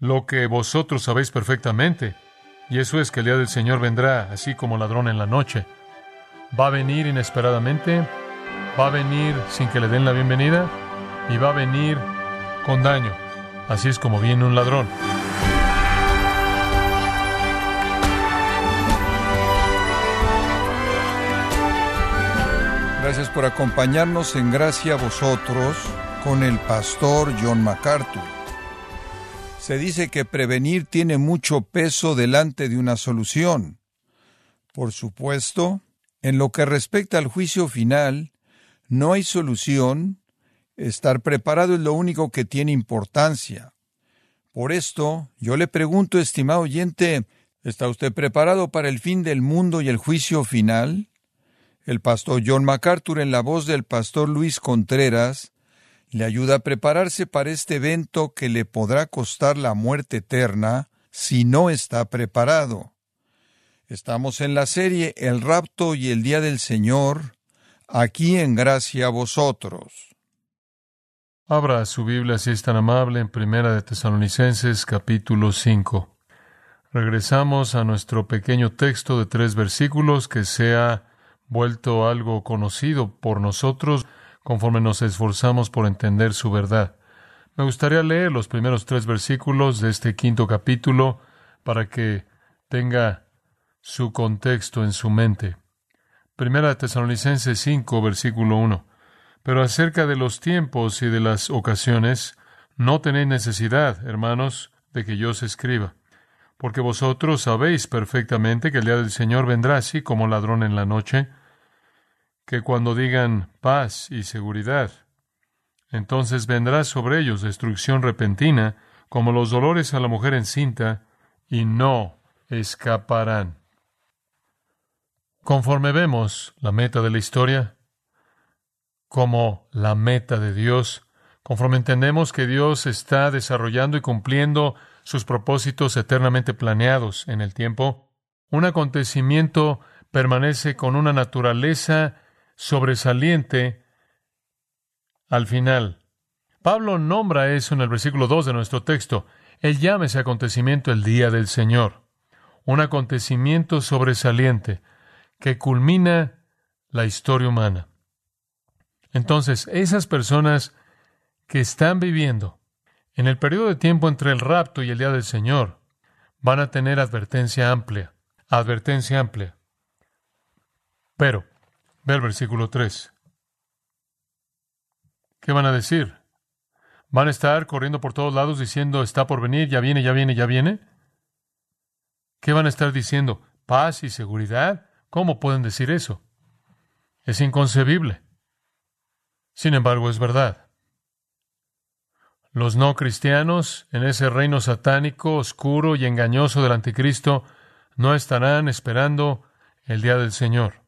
lo que vosotros sabéis perfectamente, y eso es que el día del Señor vendrá así como ladrón en la noche. Va a venir inesperadamente, va a venir sin que le den la bienvenida, y va a venir con daño. Así es como viene un ladrón. Gracias por acompañarnos en Gracia vosotros con el pastor John MacArthur. Se dice que prevenir tiene mucho peso delante de una solución. Por supuesto, en lo que respecta al juicio final, no hay solución. Estar preparado es lo único que tiene importancia. Por esto, yo le pregunto, estimado oyente, ¿está usted preparado para el fin del mundo y el juicio final? El pastor John MacArthur, en la voz del pastor Luis Contreras, le ayuda a prepararse para este evento que le podrá costar la muerte eterna si no está preparado. Estamos en la serie El rapto y el día del Señor, aquí en gracia a vosotros. Abra su Biblia si es tan amable en Primera de Tesalonicenses capítulo 5. Regresamos a nuestro pequeño texto de tres versículos que se ha vuelto algo conocido por nosotros conforme nos esforzamos por entender su verdad. Me gustaría leer los primeros tres versículos de este quinto capítulo para que tenga su contexto en su mente. Primera Tesalonicenses 5, versículo 1. Pero acerca de los tiempos y de las ocasiones, no tenéis necesidad, hermanos, de que yo os escriba, porque vosotros sabéis perfectamente que el día del Señor vendrá así como ladrón en la noche, que cuando digan paz y seguridad, entonces vendrá sobre ellos destrucción repentina, como los dolores a la mujer encinta, y no escaparán. Conforme vemos la meta de la historia, como la meta de Dios, conforme entendemos que Dios está desarrollando y cumpliendo sus propósitos eternamente planeados en el tiempo, un acontecimiento permanece con una naturaleza sobresaliente al final. Pablo nombra eso en el versículo 2 de nuestro texto. Él llama ese acontecimiento el día del Señor. Un acontecimiento sobresaliente que culmina la historia humana. Entonces, esas personas que están viviendo en el periodo de tiempo entre el rapto y el día del Señor van a tener advertencia amplia, advertencia amplia. Pero Ve versículo 3. ¿Qué van a decir? ¿Van a estar corriendo por todos lados diciendo está por venir, ya viene, ya viene, ya viene? ¿Qué van a estar diciendo? ¿Paz y seguridad? ¿Cómo pueden decir eso? Es inconcebible. Sin embargo, es verdad. Los no cristianos en ese reino satánico, oscuro y engañoso del anticristo no estarán esperando el día del Señor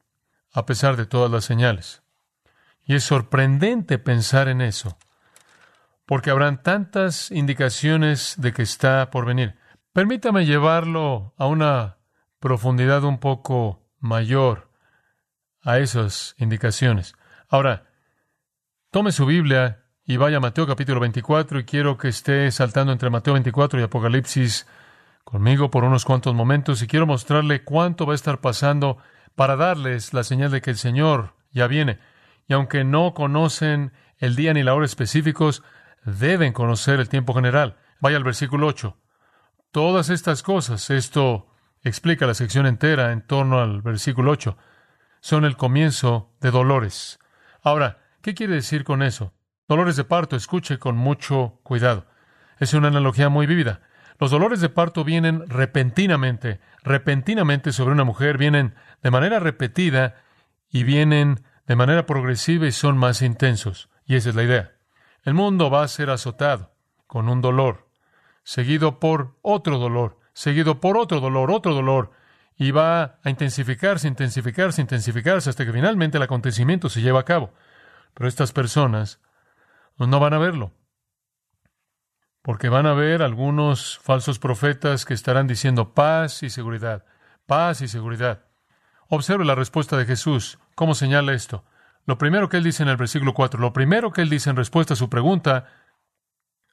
a pesar de todas las señales. Y es sorprendente pensar en eso, porque habrán tantas indicaciones de que está por venir. Permítame llevarlo a una profundidad un poco mayor a esas indicaciones. Ahora, tome su Biblia y vaya a Mateo capítulo 24 y quiero que esté saltando entre Mateo 24 y Apocalipsis conmigo por unos cuantos momentos y quiero mostrarle cuánto va a estar pasando para darles la señal de que el Señor ya viene. Y aunque no conocen el día ni la hora específicos, deben conocer el tiempo general. Vaya al versículo 8. Todas estas cosas, esto explica la sección entera en torno al versículo 8, son el comienzo de dolores. Ahora, ¿qué quiere decir con eso? Dolores de parto, escuche con mucho cuidado. Es una analogía muy vívida. Los dolores de parto vienen repentinamente, repentinamente sobre una mujer, vienen de manera repetida y vienen de manera progresiva y son más intensos. Y esa es la idea. El mundo va a ser azotado con un dolor, seguido por otro dolor, seguido por otro dolor, otro dolor, y va a intensificarse, intensificarse, intensificarse hasta que finalmente el acontecimiento se lleva a cabo. Pero estas personas no van a verlo porque van a ver algunos falsos profetas que estarán diciendo paz y seguridad, paz y seguridad. Observe la respuesta de Jesús. ¿Cómo señala esto? Lo primero que él dice en el versículo 4, lo primero que él dice en respuesta a su pregunta,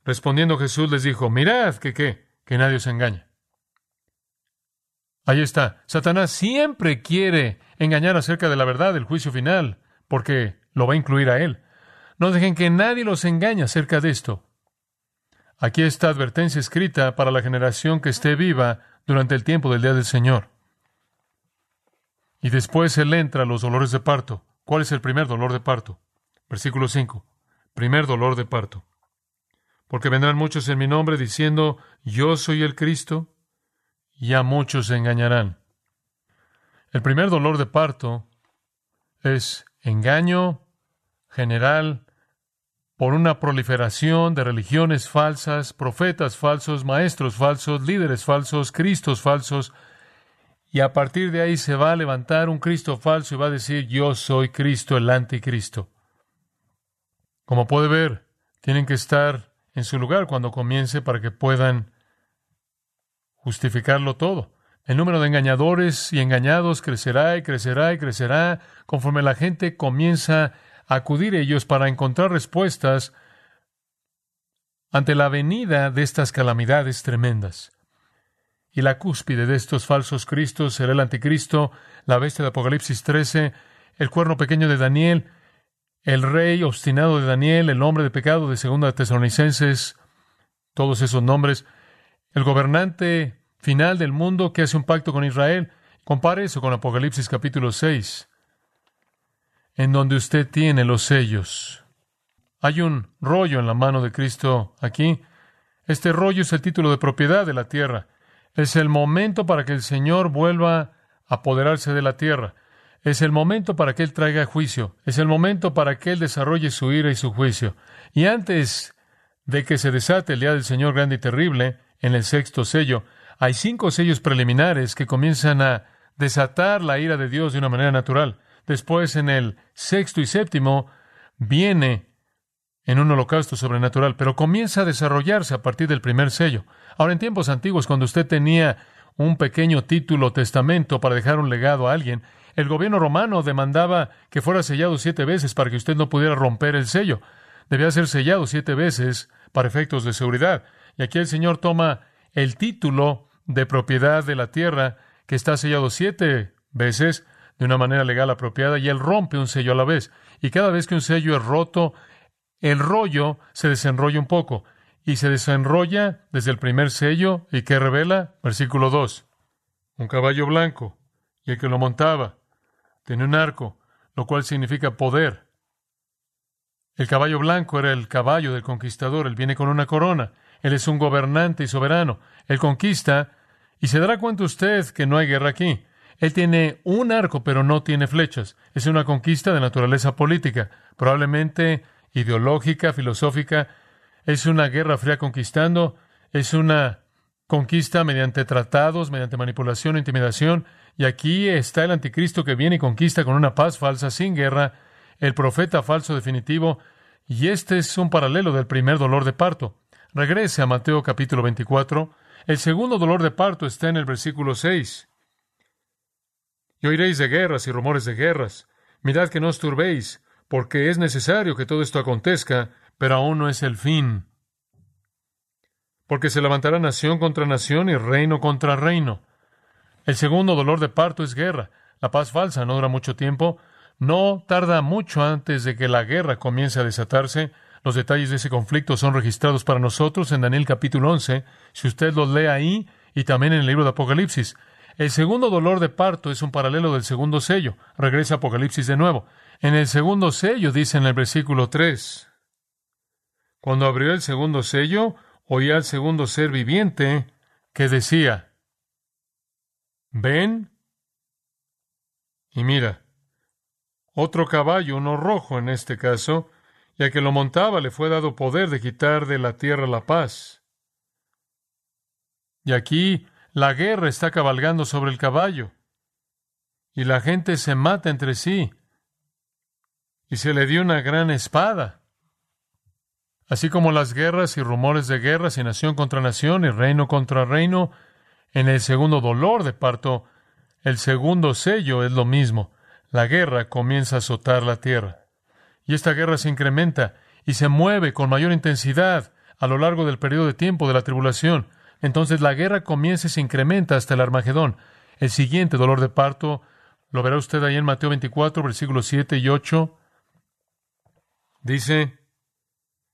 respondiendo Jesús les dijo, mirad que qué, que nadie os engañe. Ahí está. Satanás siempre quiere engañar acerca de la verdad del juicio final, porque lo va a incluir a él. No dejen que nadie los engañe acerca de esto. Aquí está advertencia escrita para la generación que esté viva durante el tiempo del día del Señor. Y después él entra a los dolores de parto. ¿Cuál es el primer dolor de parto? Versículo 5. Primer dolor de parto. Porque vendrán muchos en mi nombre diciendo, yo soy el Cristo, y a muchos se engañarán. El primer dolor de parto es engaño general por una proliferación de religiones falsas, profetas falsos, maestros falsos, líderes falsos, cristos falsos, y a partir de ahí se va a levantar un Cristo falso y va a decir, yo soy Cristo, el anticristo. Como puede ver, tienen que estar en su lugar cuando comience para que puedan justificarlo todo. El número de engañadores y engañados crecerá y crecerá y crecerá conforme la gente comienza acudir ellos para encontrar respuestas ante la venida de estas calamidades tremendas. Y la cúspide de estos falsos cristos será el anticristo, la bestia de Apocalipsis 13, el cuerno pequeño de Daniel, el rey obstinado de Daniel, el hombre de pecado de Segunda de Tesalonicenses, todos esos nombres, el gobernante final del mundo que hace un pacto con Israel. Compare eso con Apocalipsis capítulo 6 en donde usted tiene los sellos. Hay un rollo en la mano de Cristo aquí. Este rollo es el título de propiedad de la tierra. Es el momento para que el Señor vuelva a apoderarse de la tierra. Es el momento para que Él traiga juicio. Es el momento para que Él desarrolle su ira y su juicio. Y antes de que se desate el día del Señor grande y terrible, en el sexto sello, hay cinco sellos preliminares que comienzan a desatar la ira de Dios de una manera natural. Después, en el sexto y séptimo, viene en un holocausto sobrenatural, pero comienza a desarrollarse a partir del primer sello. Ahora, en tiempos antiguos, cuando usted tenía un pequeño título testamento para dejar un legado a alguien, el gobierno romano demandaba que fuera sellado siete veces para que usted no pudiera romper el sello. Debía ser sellado siete veces para efectos de seguridad. Y aquí el Señor toma el título de propiedad de la tierra que está sellado siete veces de una manera legal apropiada y él rompe un sello a la vez. Y cada vez que un sello es roto, el rollo se desenrolla un poco y se desenrolla desde el primer sello y que revela, versículo 2, un caballo blanco y el que lo montaba tiene un arco, lo cual significa poder. El caballo blanco era el caballo del conquistador, él viene con una corona, él es un gobernante y soberano, él conquista y se dará cuenta usted que no hay guerra aquí. Él tiene un arco, pero no tiene flechas. Es una conquista de naturaleza política, probablemente ideológica, filosófica. Es una guerra fría conquistando. Es una conquista mediante tratados, mediante manipulación intimidación. Y aquí está el anticristo que viene y conquista con una paz falsa, sin guerra, el profeta falso definitivo. Y este es un paralelo del primer dolor de parto. Regrese a Mateo capítulo 24. El segundo dolor de parto está en el versículo 6. Y oiréis de guerras y rumores de guerras. Mirad que no os turbéis, porque es necesario que todo esto acontezca, pero aún no es el fin. Porque se levantará nación contra nación y reino contra reino. El segundo dolor de parto es guerra. La paz falsa no dura mucho tiempo. No tarda mucho antes de que la guerra comience a desatarse. Los detalles de ese conflicto son registrados para nosotros en Daniel capítulo 11. Si usted los lee ahí y también en el libro de Apocalipsis. El segundo dolor de parto es un paralelo del segundo sello. Regresa Apocalipsis de nuevo. En el segundo sello dice en el versículo 3, cuando abrió el segundo sello, oía al segundo ser viviente que decía, ven y mira, otro caballo, uno rojo en este caso, y a que lo montaba le fue dado poder de quitar de la tierra la paz. Y aquí la guerra está cabalgando sobre el caballo y la gente se mata entre sí y se le dio una gran espada. Así como las guerras y rumores de guerras y nación contra nación y reino contra reino, en el segundo dolor de parto, el segundo sello es lo mismo. La guerra comienza a azotar la tierra. Y esta guerra se incrementa y se mueve con mayor intensidad a lo largo del periodo de tiempo de la tribulación. Entonces la guerra comienza y se incrementa hasta el Armagedón. El siguiente dolor de parto lo verá usted ahí en Mateo 24, versículos 7 y 8. Dice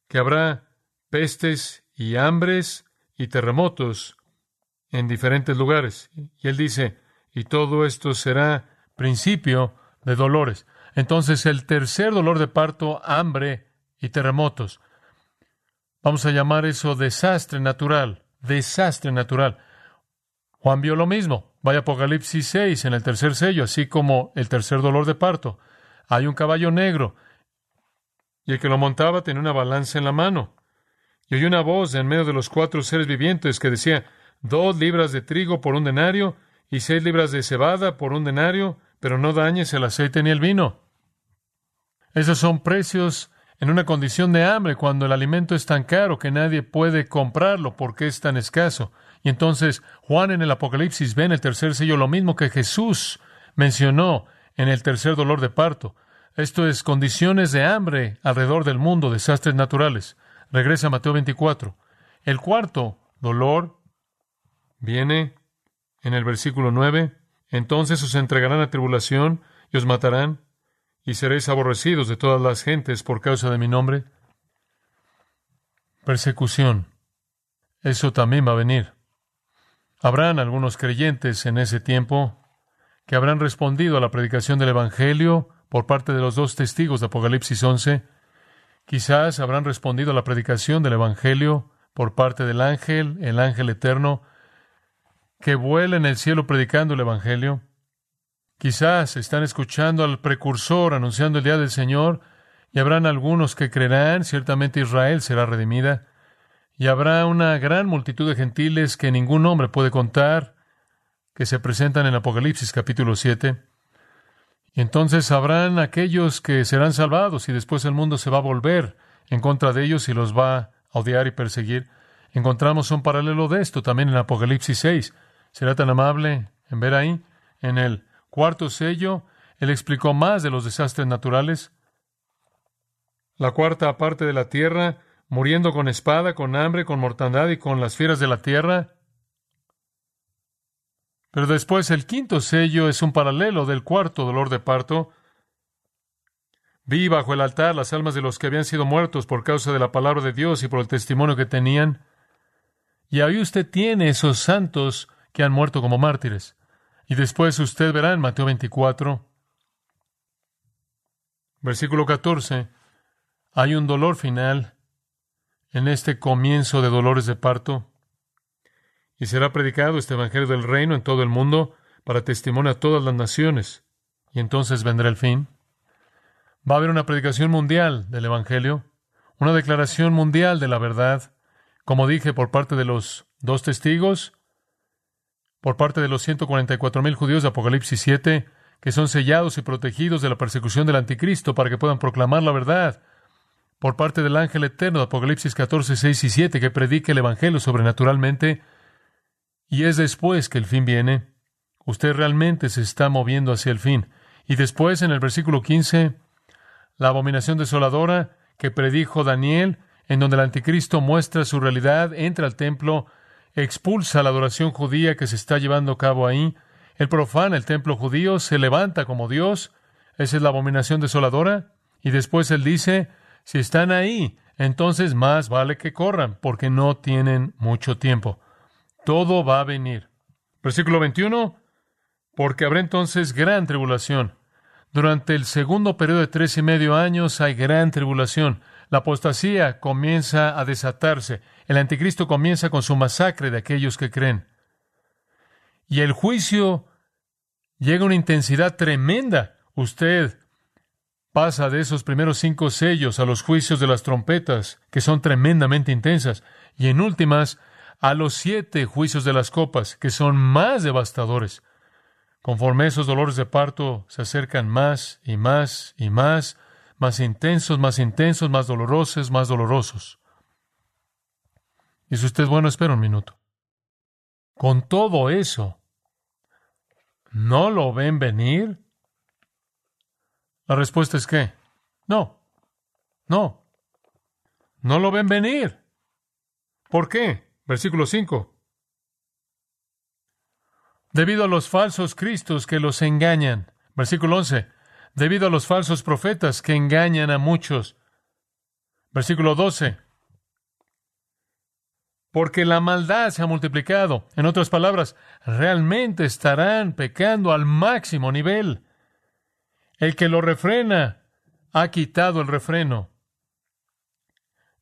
que habrá pestes y hambres y terremotos en diferentes lugares. Y él dice, y todo esto será principio de dolores. Entonces el tercer dolor de parto, hambre y terremotos. Vamos a llamar eso desastre natural, desastre natural. Juan vio lo mismo. Vaya Apocalipsis 6 en el tercer sello, así como el tercer dolor de parto. Hay un caballo negro y el que lo montaba tenía una balanza en la mano. Y oyó una voz en medio de los cuatro seres vivientes que decía, dos libras de trigo por un denario y seis libras de cebada por un denario, pero no dañes el aceite ni el vino. Esos son precios en una condición de hambre, cuando el alimento es tan caro que nadie puede comprarlo porque es tan escaso. Y entonces Juan en el Apocalipsis ve en el tercer sello lo mismo que Jesús mencionó en el tercer dolor de parto. Esto es condiciones de hambre alrededor del mundo, desastres naturales. Regresa a Mateo 24. El cuarto dolor viene en el versículo 9. Entonces os entregarán a tribulación y os matarán y seréis aborrecidos de todas las gentes por causa de mi nombre. Persecución. Eso también va a venir. Habrán algunos creyentes en ese tiempo que habrán respondido a la predicación del Evangelio por parte de los dos testigos de Apocalipsis 11. Quizás habrán respondido a la predicación del Evangelio por parte del ángel, el ángel eterno, que vuela en el cielo predicando el Evangelio. Quizás están escuchando al precursor anunciando el día del Señor, y habrán algunos que creerán, ciertamente Israel será redimida, y habrá una gran multitud de gentiles que ningún hombre puede contar, que se presentan en Apocalipsis capítulo 7. Y entonces habrán aquellos que serán salvados y después el mundo se va a volver en contra de ellos y los va a odiar y perseguir. Encontramos un paralelo de esto también en Apocalipsis 6. ¿Será tan amable en ver ahí, en el Cuarto sello, él explicó más de los desastres naturales. La cuarta parte de la tierra, muriendo con espada, con hambre, con mortandad y con las fieras de la tierra. Pero después el quinto sello es un paralelo del cuarto dolor de parto. Vi bajo el altar las almas de los que habían sido muertos por causa de la palabra de Dios y por el testimonio que tenían. Y ahí usted tiene esos santos que han muerto como mártires. Y después usted verá en Mateo 24, versículo 14, hay un dolor final en este comienzo de dolores de parto. Y será predicado este Evangelio del Reino en todo el mundo para testimonio a todas las naciones. Y entonces vendrá el fin. Va a haber una predicación mundial del Evangelio, una declaración mundial de la verdad, como dije, por parte de los dos testigos por parte de los 144 mil judíos de Apocalipsis 7, que son sellados y protegidos de la persecución del anticristo para que puedan proclamar la verdad, por parte del ángel eterno de Apocalipsis 14, 6 y 7, que predique el Evangelio sobrenaturalmente, y es después que el fin viene. Usted realmente se está moviendo hacia el fin. Y después, en el versículo 15, la abominación desoladora que predijo Daniel, en donde el anticristo muestra su realidad, entra al templo, expulsa la adoración judía que se está llevando a cabo ahí. Él profana el templo judío, se levanta como Dios. Esa es la abominación desoladora. Y después él dice, si están ahí, entonces más vale que corran, porque no tienen mucho tiempo. Todo va a venir. Versículo 21. Porque habrá entonces gran tribulación. Durante el segundo periodo de tres y medio años hay gran tribulación. La apostasía comienza a desatarse. El anticristo comienza con su masacre de aquellos que creen. Y el juicio llega a una intensidad tremenda. Usted pasa de esos primeros cinco sellos a los juicios de las trompetas, que son tremendamente intensas, y en últimas a los siete juicios de las copas, que son más devastadores. Conforme esos dolores de parto se acercan más y más y más, más intensos, más intensos, más dolorosos, más dolorosos. Y si usted es bueno, espera un minuto. Con todo eso, ¿no lo ven venir? La respuesta es que no, no, no lo ven venir. ¿Por qué? Versículo 5. debido a los falsos cristos que los engañan. Versículo 11, debido a los falsos profetas que engañan a muchos. Versículo 12, porque la maldad se ha multiplicado. En otras palabras, realmente estarán pecando al máximo nivel. El que lo refrena ha quitado el refreno.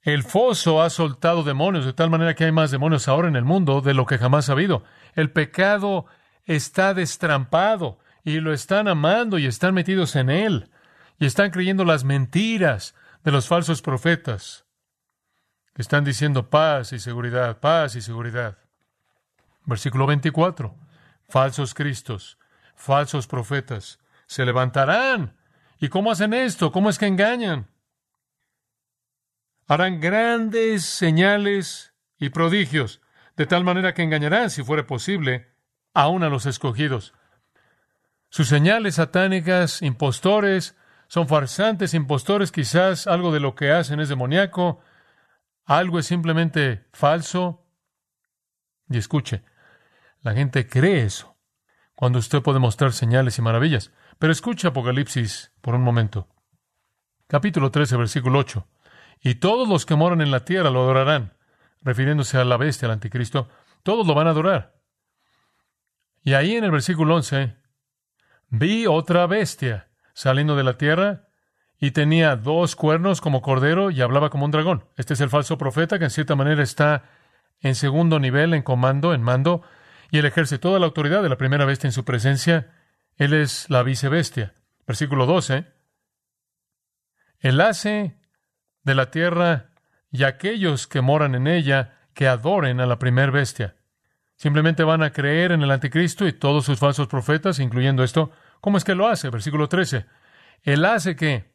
El foso ha soltado demonios, de tal manera que hay más demonios ahora en el mundo de lo que jamás ha habido. El pecado está destrampado y lo están amando y están metidos en él y están creyendo las mentiras de los falsos profetas que están diciendo paz y seguridad, paz y seguridad. Versículo 24. Falsos cristos, falsos profetas, se levantarán. ¿Y cómo hacen esto? ¿Cómo es que engañan? Harán grandes señales y prodigios, de tal manera que engañarán, si fuere posible, aún a los escogidos. Sus señales satánicas, impostores, son farsantes, impostores, quizás algo de lo que hacen es demoníaco, algo es simplemente falso. Y escuche, la gente cree eso cuando usted puede mostrar señales y maravillas. Pero escuche Apocalipsis por un momento. Capítulo 13, versículo 8. Y todos los que moran en la tierra lo adorarán, refiriéndose a la bestia, al anticristo, todos lo van a adorar. Y ahí en el versículo 11, vi otra bestia saliendo de la tierra y tenía dos cuernos como cordero y hablaba como un dragón. Este es el falso profeta que en cierta manera está en segundo nivel, en comando, en mando, y él ejerce toda la autoridad de la primera bestia en su presencia. Él es la vicebestia. Versículo 12. Él hace de la tierra y aquellos que moran en ella que adoren a la primer bestia. Simplemente van a creer en el anticristo y todos sus falsos profetas, incluyendo esto. ¿Cómo es que lo hace? Versículo 13. Él hace que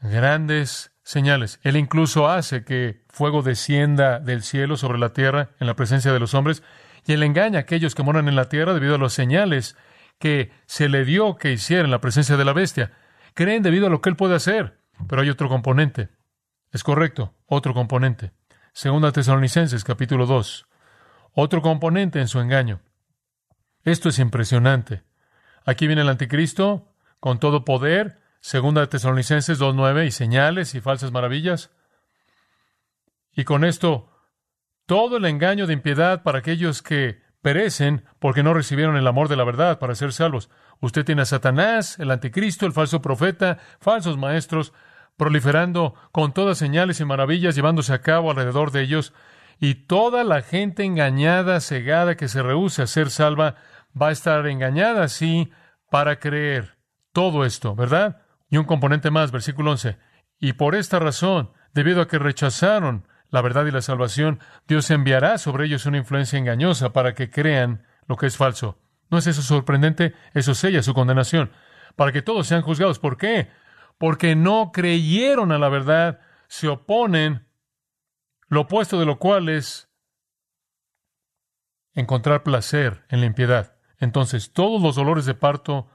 grandes señales. Él incluso hace que fuego descienda del cielo sobre la tierra en la presencia de los hombres, y él engaña a aquellos que moran en la tierra debido a las señales que se le dio que hiciera en la presencia de la bestia. Creen debido a lo que él puede hacer, pero hay otro componente. Es correcto, otro componente. Segunda Tesalonicenses capítulo 2. Otro componente en su engaño. Esto es impresionante. Aquí viene el anticristo con todo poder, Segunda de Tesalonicenses 2.9, y señales y falsas maravillas. Y con esto, todo el engaño de impiedad para aquellos que perecen porque no recibieron el amor de la verdad para ser salvos. Usted tiene a Satanás, el anticristo, el falso profeta, falsos maestros, proliferando con todas señales y maravillas, llevándose a cabo alrededor de ellos, y toda la gente engañada, cegada, que se rehúsa a ser salva, va a estar engañada así para creer todo esto, ¿verdad? Y un componente más, versículo 11. Y por esta razón, debido a que rechazaron la verdad y la salvación, Dios enviará sobre ellos una influencia engañosa para que crean lo que es falso. ¿No es eso sorprendente? Eso sella su condenación. Para que todos sean juzgados. ¿Por qué? Porque no creyeron a la verdad, se oponen, lo opuesto de lo cual es encontrar placer en la impiedad. Entonces, todos los dolores de parto,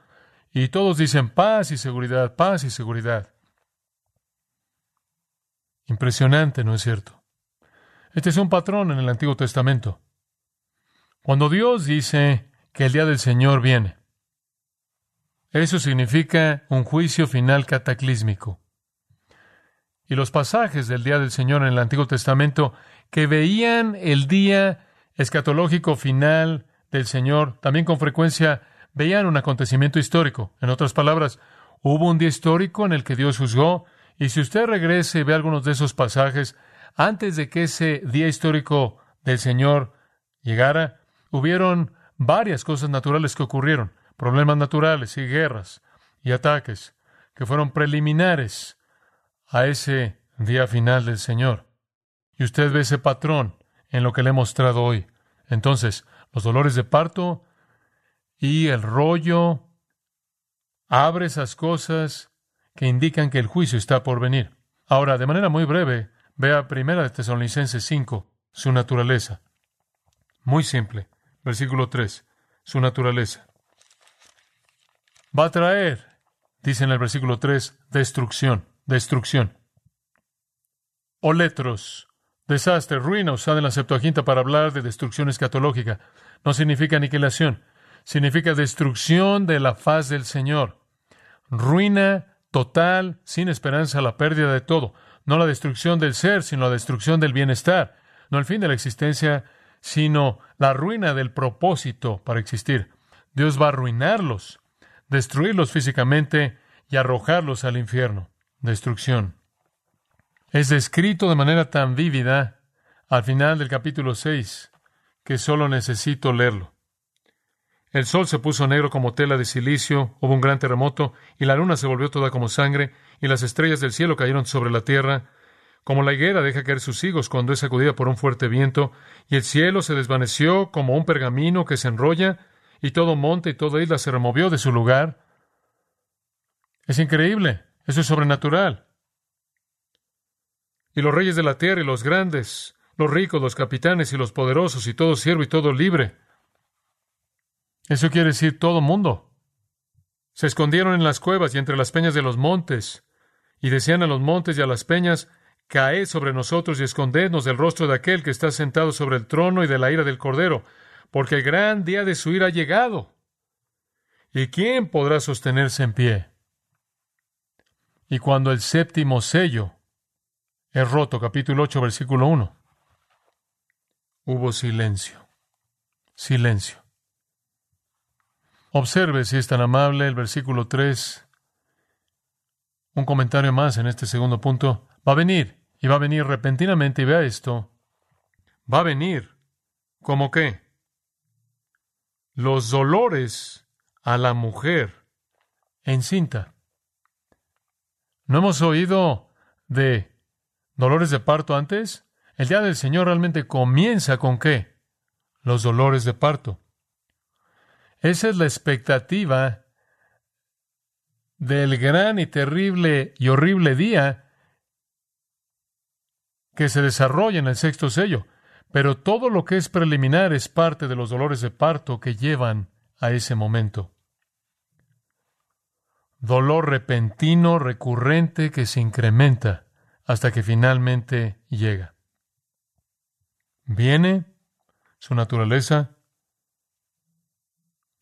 y todos dicen paz y seguridad, paz y seguridad. Impresionante, ¿no es cierto? Este es un patrón en el Antiguo Testamento. Cuando Dios dice que el día del Señor viene, eso significa un juicio final cataclísmico. Y los pasajes del día del Señor en el Antiguo Testamento que veían el día escatológico final del Señor, también con frecuencia veían un acontecimiento histórico. En otras palabras, hubo un día histórico en el que Dios juzgó, y si usted regrese y ve algunos de esos pasajes, antes de que ese día histórico del Señor llegara, hubieron varias cosas naturales que ocurrieron, problemas naturales y guerras y ataques que fueron preliminares a ese día final del Señor. Y usted ve ese patrón en lo que le he mostrado hoy. Entonces, los dolores de parto y el rollo abre esas cosas que indican que el juicio está por venir. Ahora, de manera muy breve, vea Primera de Tesalonicenses 5, su naturaleza. Muy simple. Versículo 3, su naturaleza. Va a traer, dice en el versículo 3, destrucción, destrucción. O letros, desastre, ruina usada en la Septuaginta para hablar de destrucción escatológica. No significa aniquilación significa destrucción de la faz del Señor. Ruina total, sin esperanza, la pérdida de todo. No la destrucción del ser, sino la destrucción del bienestar. No el fin de la existencia, sino la ruina del propósito para existir. Dios va a arruinarlos, destruirlos físicamente y arrojarlos al infierno. Destrucción. Es descrito de manera tan vívida al final del capítulo 6 que solo necesito leerlo. El sol se puso negro como tela de silicio, hubo un gran terremoto, y la luna se volvió toda como sangre, y las estrellas del cielo cayeron sobre la tierra, como la higuera deja caer sus higos cuando es sacudida por un fuerte viento, y el cielo se desvaneció como un pergamino que se enrolla, y todo monte y toda isla se removió de su lugar. Es increíble, eso es sobrenatural. Y los reyes de la tierra y los grandes, los ricos, los capitanes y los poderosos, y todo siervo y todo libre, eso quiere decir todo mundo. Se escondieron en las cuevas y entre las peñas de los montes, y decían a los montes y a las peñas, Caed sobre nosotros y escondednos del rostro de aquel que está sentado sobre el trono y de la ira del Cordero, porque el gran día de su ira ha llegado. ¿Y quién podrá sostenerse en pie? Y cuando el séptimo sello es roto, capítulo 8, versículo 1, hubo silencio. Silencio. Observe, si es tan amable, el versículo 3. Un comentario más en este segundo punto. Va a venir, y va a venir repentinamente, y vea esto. Va a venir. ¿Cómo qué? Los dolores a la mujer encinta. ¿No hemos oído de dolores de parto antes? El día del Señor realmente comienza con qué? Los dolores de parto. Esa es la expectativa del gran y terrible y horrible día que se desarrolla en el sexto sello. Pero todo lo que es preliminar es parte de los dolores de parto que llevan a ese momento. Dolor repentino, recurrente, que se incrementa hasta que finalmente llega. Viene su naturaleza,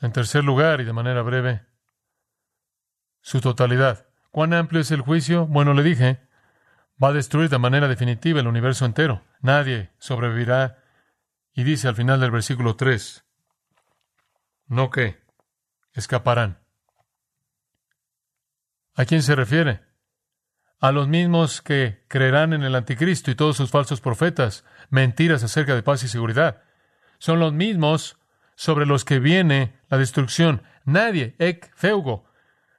en tercer lugar, y de manera breve, su totalidad. ¿Cuán amplio es el juicio? Bueno, le dije, va a destruir de manera definitiva el universo entero. Nadie sobrevivirá. Y dice al final del versículo 3, no que escaparán. ¿A quién se refiere? A los mismos que creerán en el anticristo y todos sus falsos profetas, mentiras acerca de paz y seguridad. Son los mismos sobre los que viene la destrucción. Nadie, ek, feugo,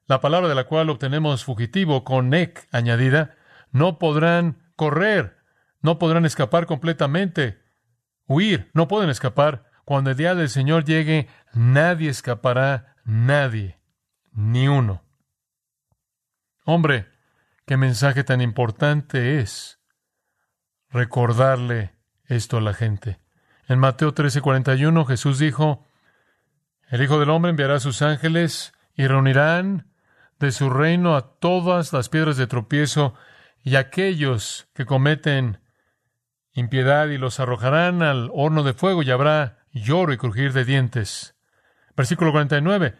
la palabra de la cual obtenemos fugitivo con ek añadida, no podrán correr, no podrán escapar completamente, huir, no pueden escapar. Cuando el día del Señor llegue, nadie escapará, nadie, ni uno. Hombre, qué mensaje tan importante es recordarle esto a la gente. En Mateo 13:41 Jesús dijo, El Hijo del Hombre enviará a sus ángeles y reunirán de su reino a todas las piedras de tropiezo y aquellos que cometen impiedad y los arrojarán al horno de fuego y habrá lloro y crujir de dientes. Versículo 49.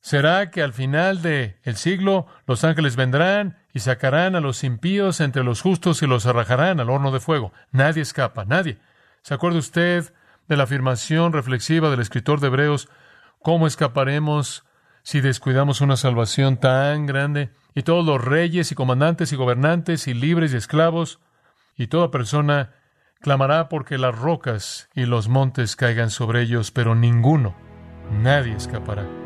Será que al final del el siglo los ángeles vendrán y sacarán a los impíos entre los justos y los arrojarán al horno de fuego. Nadie escapa, nadie. ¿Se acuerda usted de la afirmación reflexiva del escritor de Hebreos? ¿Cómo escaparemos si descuidamos una salvación tan grande? Y todos los reyes y comandantes y gobernantes y libres y esclavos y toda persona clamará porque las rocas y los montes caigan sobre ellos, pero ninguno, nadie escapará.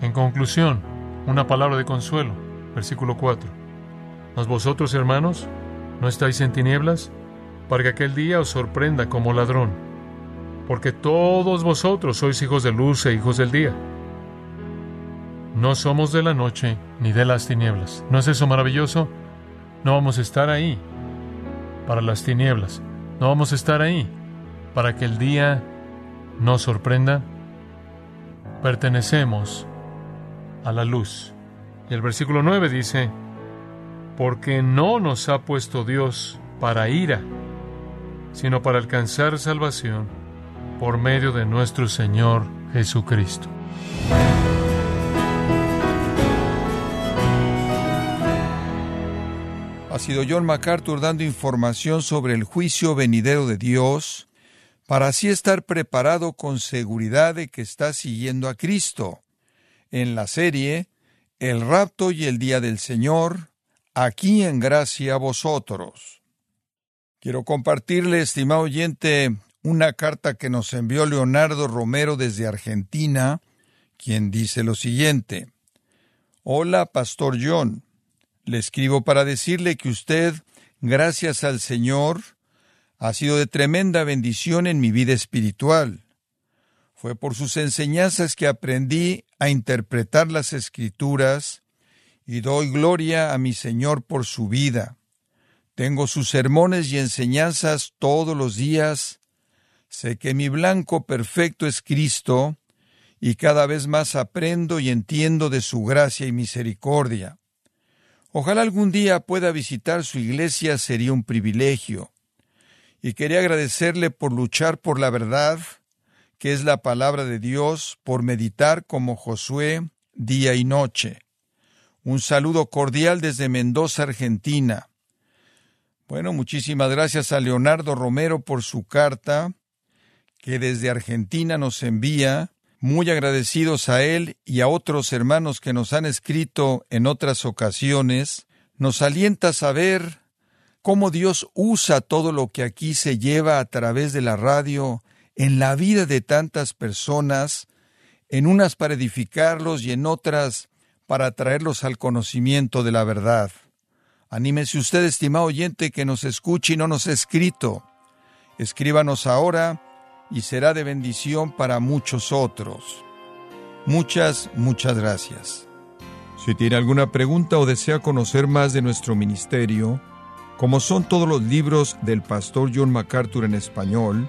En conclusión, una palabra de consuelo, versículo 4. ¿Mas vosotros, hermanos, no estáis en tinieblas? para que aquel día os sorprenda como ladrón, porque todos vosotros sois hijos de luz e hijos del día. No somos de la noche ni de las tinieblas. ¿No es eso maravilloso? No vamos a estar ahí para las tinieblas. No vamos a estar ahí para que el día nos sorprenda. Pertenecemos a la luz. Y el versículo 9 dice, porque no nos ha puesto Dios para ira, sino para alcanzar salvación por medio de nuestro Señor Jesucristo. Ha sido John MacArthur dando información sobre el juicio venidero de Dios para así estar preparado con seguridad de que está siguiendo a Cristo. En la serie El rapto y el día del Señor, aquí en gracia a vosotros. Quiero compartirle, estimado oyente, una carta que nos envió Leonardo Romero desde Argentina, quien dice lo siguiente. Hola, Pastor John. Le escribo para decirle que usted, gracias al Señor, ha sido de tremenda bendición en mi vida espiritual. Fue por sus enseñanzas que aprendí a interpretar las escrituras y doy gloria a mi Señor por su vida. Tengo sus sermones y enseñanzas todos los días. Sé que mi blanco perfecto es Cristo y cada vez más aprendo y entiendo de su gracia y misericordia. Ojalá algún día pueda visitar su iglesia, sería un privilegio y quería agradecerle por luchar por la verdad, que es la palabra de Dios, por meditar como Josué día y noche. Un saludo cordial desde Mendoza, Argentina. Bueno, muchísimas gracias a Leonardo Romero por su carta que desde Argentina nos envía. Muy agradecidos a él y a otros hermanos que nos han escrito en otras ocasiones. Nos alienta a saber cómo Dios usa todo lo que aquí se lleva a través de la radio en la vida de tantas personas, en unas para edificarlos y en otras para traerlos al conocimiento de la verdad. Anímese usted, estimado oyente, que nos escuche y no nos ha escrito. Escríbanos ahora y será de bendición para muchos otros. Muchas, muchas gracias. Si tiene alguna pregunta o desea conocer más de nuestro ministerio, como son todos los libros del pastor John MacArthur en español,